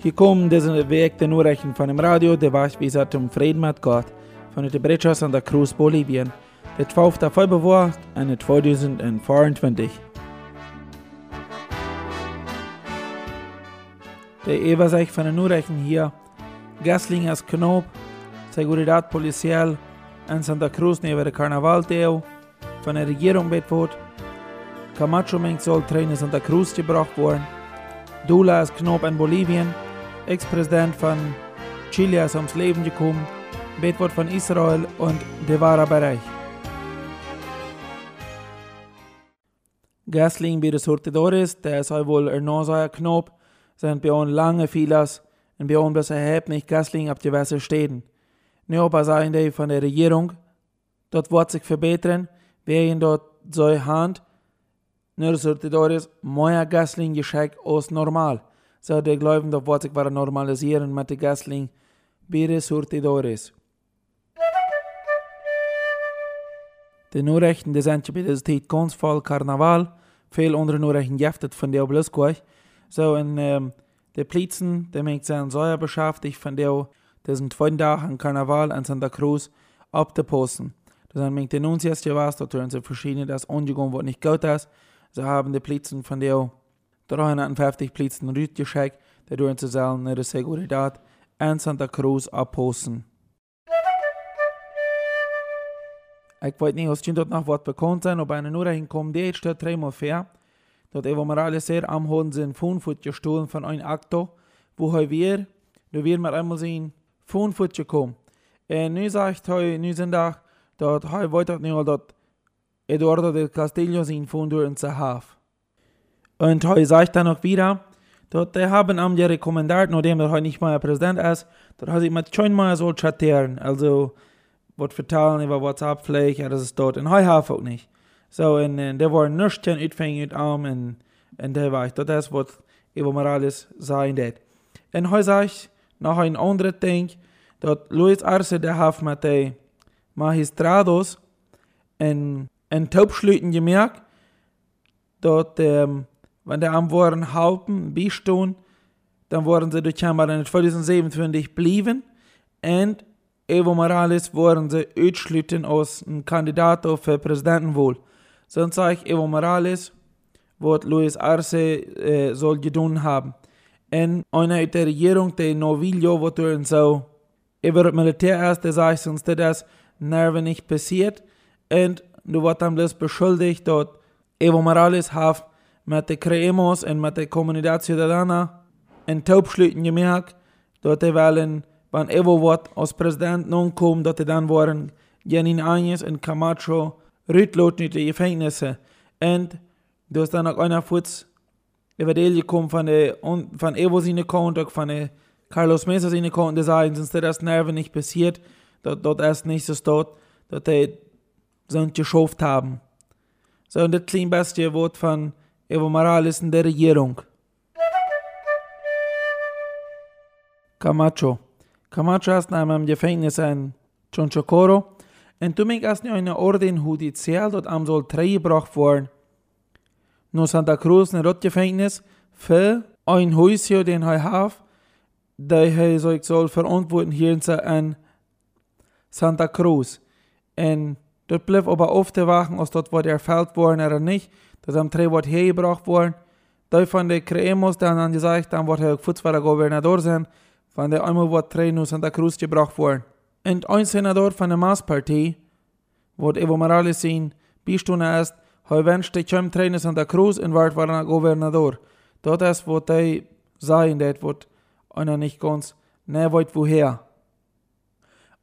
Hier kommen deze week de Nachrichten von dem Radio, der Wachtwieser zum Frieden mit Gott, von der Brecher Santa Cruz, Bolivien, der 12. Februar 2024. Der Übersicht von den Nachrichten hier, Gaslingers Knob, Seguridad Policial in Santa Cruz neben der Karnevaldeo, von der Regierung wird Camacho Mink soll Trainer Santa Cruz gebracht worden, Dula ist Knob in Bolivien, Ex-Präsident von Chile ist ums Leben gekommen, Betwort von Israel und Devara Bereich. Gasling bei den Sortidores, der ist wohl er ein Knopf, sind bei uns lange Filas und bei uns besser hebt nicht Gasling ab diverse Städten. Aber sagen die von der Regierung, dort wird sich verbessern, wer ihn dort so hand, nur Sortidores, mehr Gasling geschickt als normal zou de dat wat ik waar normaliseren met de gasling bere surtidores. De Nachrichten, die sind bei der Zeit ganz voll Karneval. Viel andere Nachrichten giftet von der Bluskirch. So, in ähm, der Plitzen, der mich sehr Säuer beschäftigt, der sind zwei Tage an Karneval in Santa Cruz abzuposten. Das sind mich Denunzias was, dort hören sie verschiedene, das umgegangen, was nicht gut ist. Sie haben die Plitzen von der 350 Plätzen Rütgeschek, der durch zusammen in der Seguridad in Santa Cruz abposten. Ich weiß nicht, was dort noch was bekannt sein, ob eine nur hinkommt, die ist dort dreimal fair. Dort Evo Morales sehr am Hohen sind Fundfoot gestohlen von einem Akto, wo wir, da wir mal einmal sehen, Fundfoot gekommen. Und nu sagt heu, nu sind da, dort heu wollte nicht, dort Eduardo del Castillo sein Fundur in Sahaf. Und heute sage ich dann noch wieder, dort haben am die rekommendiert, nachdem er heute nicht mehr Präsident ist, dort hat sich mit schon mal so chattieren, also was vertellen über WhatsApp vielleicht, ja, das ist dort, und heute auch nicht. So, und, und der war nicht kein Utfänger mit Arm, und, und der war ich, das ist, was Evo Morales sagen wird. Und heute sage ich noch ein anderes Ding, dort Luis Arce, der hat mit den Magistrados in, in Taubschlüten gemerkt, dort, ähm, wenn der am waren halten, bistun, dann waren sie durch Chamber in 2027 blieben und Evo Morales waren sie ausschlitten aus einem Kandidat für Präsidentenwahl. Sonst sage ich, Evo Morales, was Luis Arce äh, soll getan haben. Und einer der Regierung, der Novillo, was tun so, über das Militär ist, der sagt, sonst das Nerven nicht passiert. Und du wirst bloß beschuldigt, dort Evo Morales hat met de creemos en met de comunidad ciudadana en taubschluten gemerkt, dort wollen, wann Evo wat als Präsident nun kommt, dort dann waren Janine Agnes und Camacho rüttlot mit den Gefängnisse. Und hast dann auch einer Futz die gekommen von, der, von Evo seine Konto, von der Carlos Mesa seine Konto, die sagen, sonst das Nerven nicht passiert, dort, dort erst nächstes dort, dort er sind geschafft haben. So, und das klingt beste Wort von Evo Morales in der Regierung. Camacho. Camacho ist nach einem Gefängnis in Chonchocoro und du mich erst eine Orden judicial dort am soll gebracht worden. No Santa Cruz in Rot Gefängnis für ein Häuschen, den er hat, der er soll, soll verantworten hier in Santa Cruz. Und dort blieb aber oft der Wachen, aus dort wurde er fällt worden oder nicht, das am drei wordt hergebracht worden. Da von der Creemos dann an gesagt, dann wird er Futzfahrer Gouverneur sein, von der einmal wird drei nur Santa Cruz gebracht worden. Und ein Senator von der Maßpartie, wo Evo Morales ihn bistunde ist, hij wünschte, ich trainen Santa Cruz und wird war ein Gouverneur. Dort ist, wo die sagen, das wird einer nicht ganz ne weiß woher.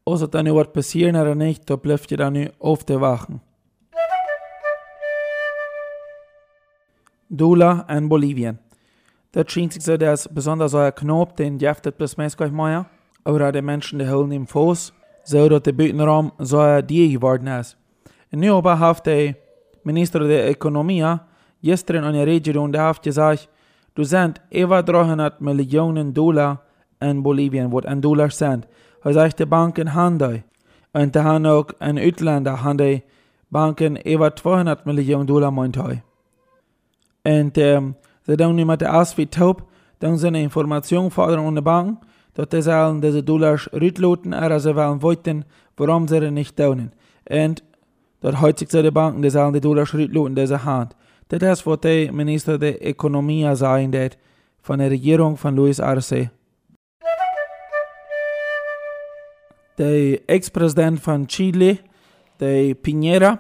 Also dann wird passieren oder nicht, da bleibt ihr dann auf der Wachen. Dula in Bolivien. Dat schijnt sich so, dass besonders euer Knob, den jeftet bis meistens mehr, oder die Menschen, die holen im Fuß, so dass der Bütenraum so die geworden ist. Und nu aber hat der Minister der Ökonomie gestern eine Rede und hat gesagt, du sind über 300 Millionen Dollar in Bolivien, was in Dollar sind. Er sagt, die Banken haben. Und die haben auch in Utländer haben die Banken über 200 Millionen Dollar meint Und ähm, sie dann niemand der aus wie taub, dan zijn information fordern de bank, dat ze zullen deze dollars uitloten, er ze willen weten waarom ze er niet doen. En dat heutzig de banken, die zullen die dollars uitloten deze hand. Dat is wat de minister der Economie sagen dat von der Regierung von Luis Arce. Der Ex-Präsident von Chile, der Piñera,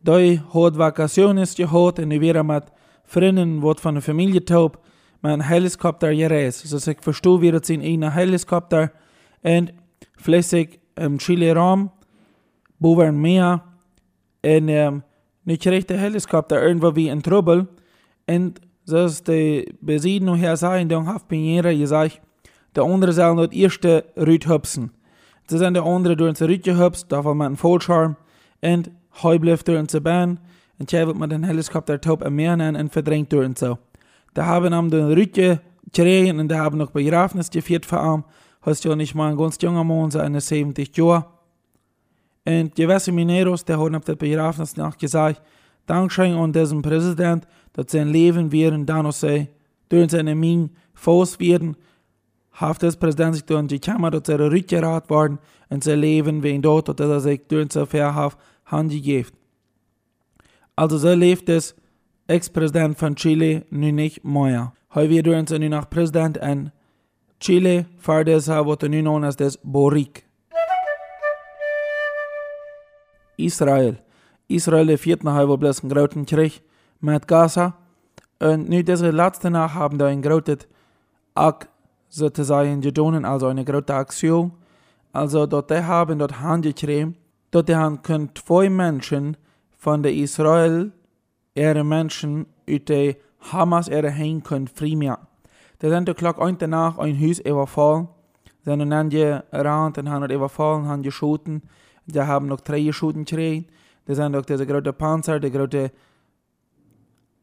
der hat Vacaciones gehabt und wir mit Freunden, wat von der Familie taub, met een helikopter gereisd. Dus ik verstoor weer het in een helikopter en flessig im Chile Raum, wo wir mehr en um, recht der Helikopter irgendwo wie in Trouble und zoals de bezien nu her sagen, dan heeft Pinera gesagt, der andere sollen dat erste Rüt hupsen. Ze zijn de andere door zijn Rütje hupst, daarvan met een Vollscharm en hij blijft door zijn baan en jij wordt met een helikopter top en meer en verdrängt door en zo. Da haben am den Rütje gereden und da haben noch Begrafnis geführt für am. Hast ja nicht mal ein ganz junger Mann, so eine 70 Jahre. Und gewisse Mineros, der haben auf der Begrafnis gesagt, Dankeschön an diesem Präsident, dass sein Leben noch sei, durch seine Minen Fuß werden, hat das Präsident sich durch die Kammer, dass er rückgerat worden und sein Leben wegen dort, dass er sich durch sein Verhaft handgegeben. Also so lebt es ex-Präsident von Chile nu nicht mehr. Heute wird uns nu nach Präsident in Chile, für das wird nu known as das Borik. Israel. Israel viert nach halber bloß einen großen Krieg mit Gaza. Und nu diese letzte Nacht haben da ein großes Akt sozusagen getan, also eine große Aktion. Also dort haben dort handgekriegt, dort haben können zwei Menschen von der Israel, ihre Menschen, uit de Hamas ihre Heim können freimachen. Da sind die Klock ein danach ein Haus überfallen, sind dann gerannt und haben überfallen, haben geschoten. Die haben noch drei geschoten gekriegt. Das sind auch diese große Panzer, die große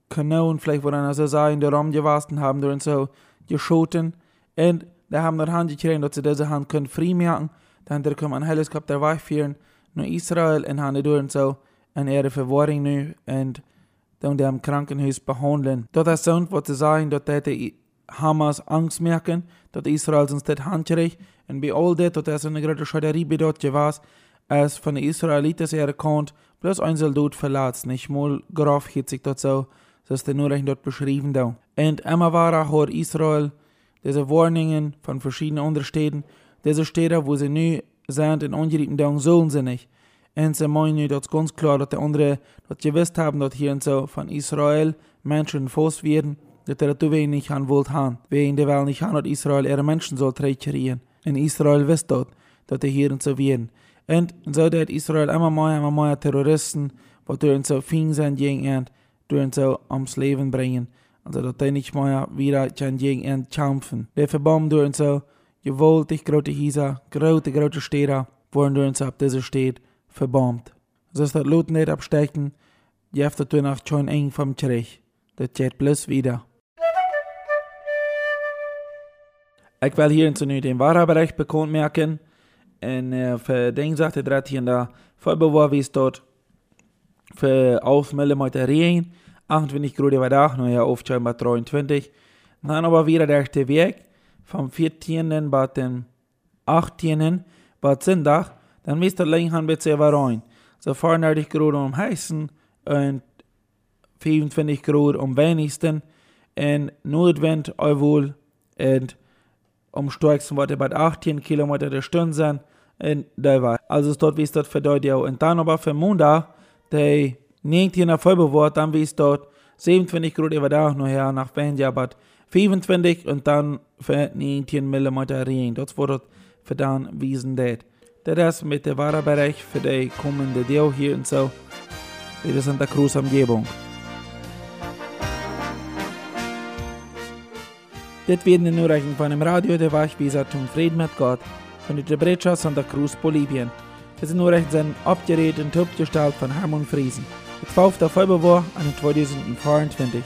Kanonen, vielleicht wollen so sagen, die rumgewasst haben und so geschoten. Und da haben wir Hand gekriegt, dass sie diese Hand können freimachen. Dann kommt ein Helikopter wegführen nach Israel und haben die so eine ihre Verwahrung nu und dann dem Krankenhaus behandeln. Das ist so, was zu sagen, dass die Hamas Angst merken, dass Israel sonst das Handkriegt. Und bei all das, dass eine große Schauderie bedeutet, was als von den Israeliten er kommt, bloß ein Soldat verlässt, nicht mal grob hitzig dort so, das ist nur dort beschrieben da. Immer war auch Israel diese Warnungen von verschiedenen Unterstädten, diese Städte, wo sie nu sind, in ungerieten da sollen sie nicht. Und sie meinen, das ganz klar, dass die anderen, dass gewusst haben, dass hier und so von Israel Menschen Fuß werden, dass er zu wenig an wollt haben. Wegen der Welt nicht haben, dass Israel ihre Menschen soll treicherieren. Und Israel wisst dort, dass die hier und so werden. Und so hat Israel immer mehr, immer mehr Terroristen, die durch so fing sind gegen ihn, durch so ums Leben bringen. Also, dass die nicht mehr wieder gegen ihn kämpfen. Die verbomben durch so gewaltig große Häuser, große, große Städte, wurden durch so ab dieser Stadt verbombt. So ist das Lot nicht abstecken, die du nach schon eng vom Krieg. Das geht bloß wieder. Ich will hier zu den Wahrheitsbereich bekannt merken, en uh, för den sagte det rätt hinda förbevar dort för aufmelden mit der Regering 28 Grad war da, nu ja aufschreiben bei 23. Dann aber wieder der Weg vom 14. bis dem 18. bis Sonntag, dann wisst ihr länger ein bisschen rein. So 34 Grad um heißen und 25 Grad um wenigsten und Nordwind wohl und om stärksten det bara 18 km der Stunde sein. Und da war. Also dort, es dort für dort ja. Und dann aber für Montag, der 19. Februar, dann wie es dort 27 Grad über da noch her nach Benja, aber 25 und dann für 19 mm Regen. Das wurde für dann wiesen det. Das ist mit der Warenbereich für die kommende Deal hier und so. In der Santa Cruz Umgebung. Det werden die Nachrichten von dem Radio der Wachwieser zum Frieden mit Gott von der Brecha Santa Cruz, Bolivien. Diese Nachrichten sind abgerät und abgestellt von Hermann Friesen. Der 12. Februar 2024.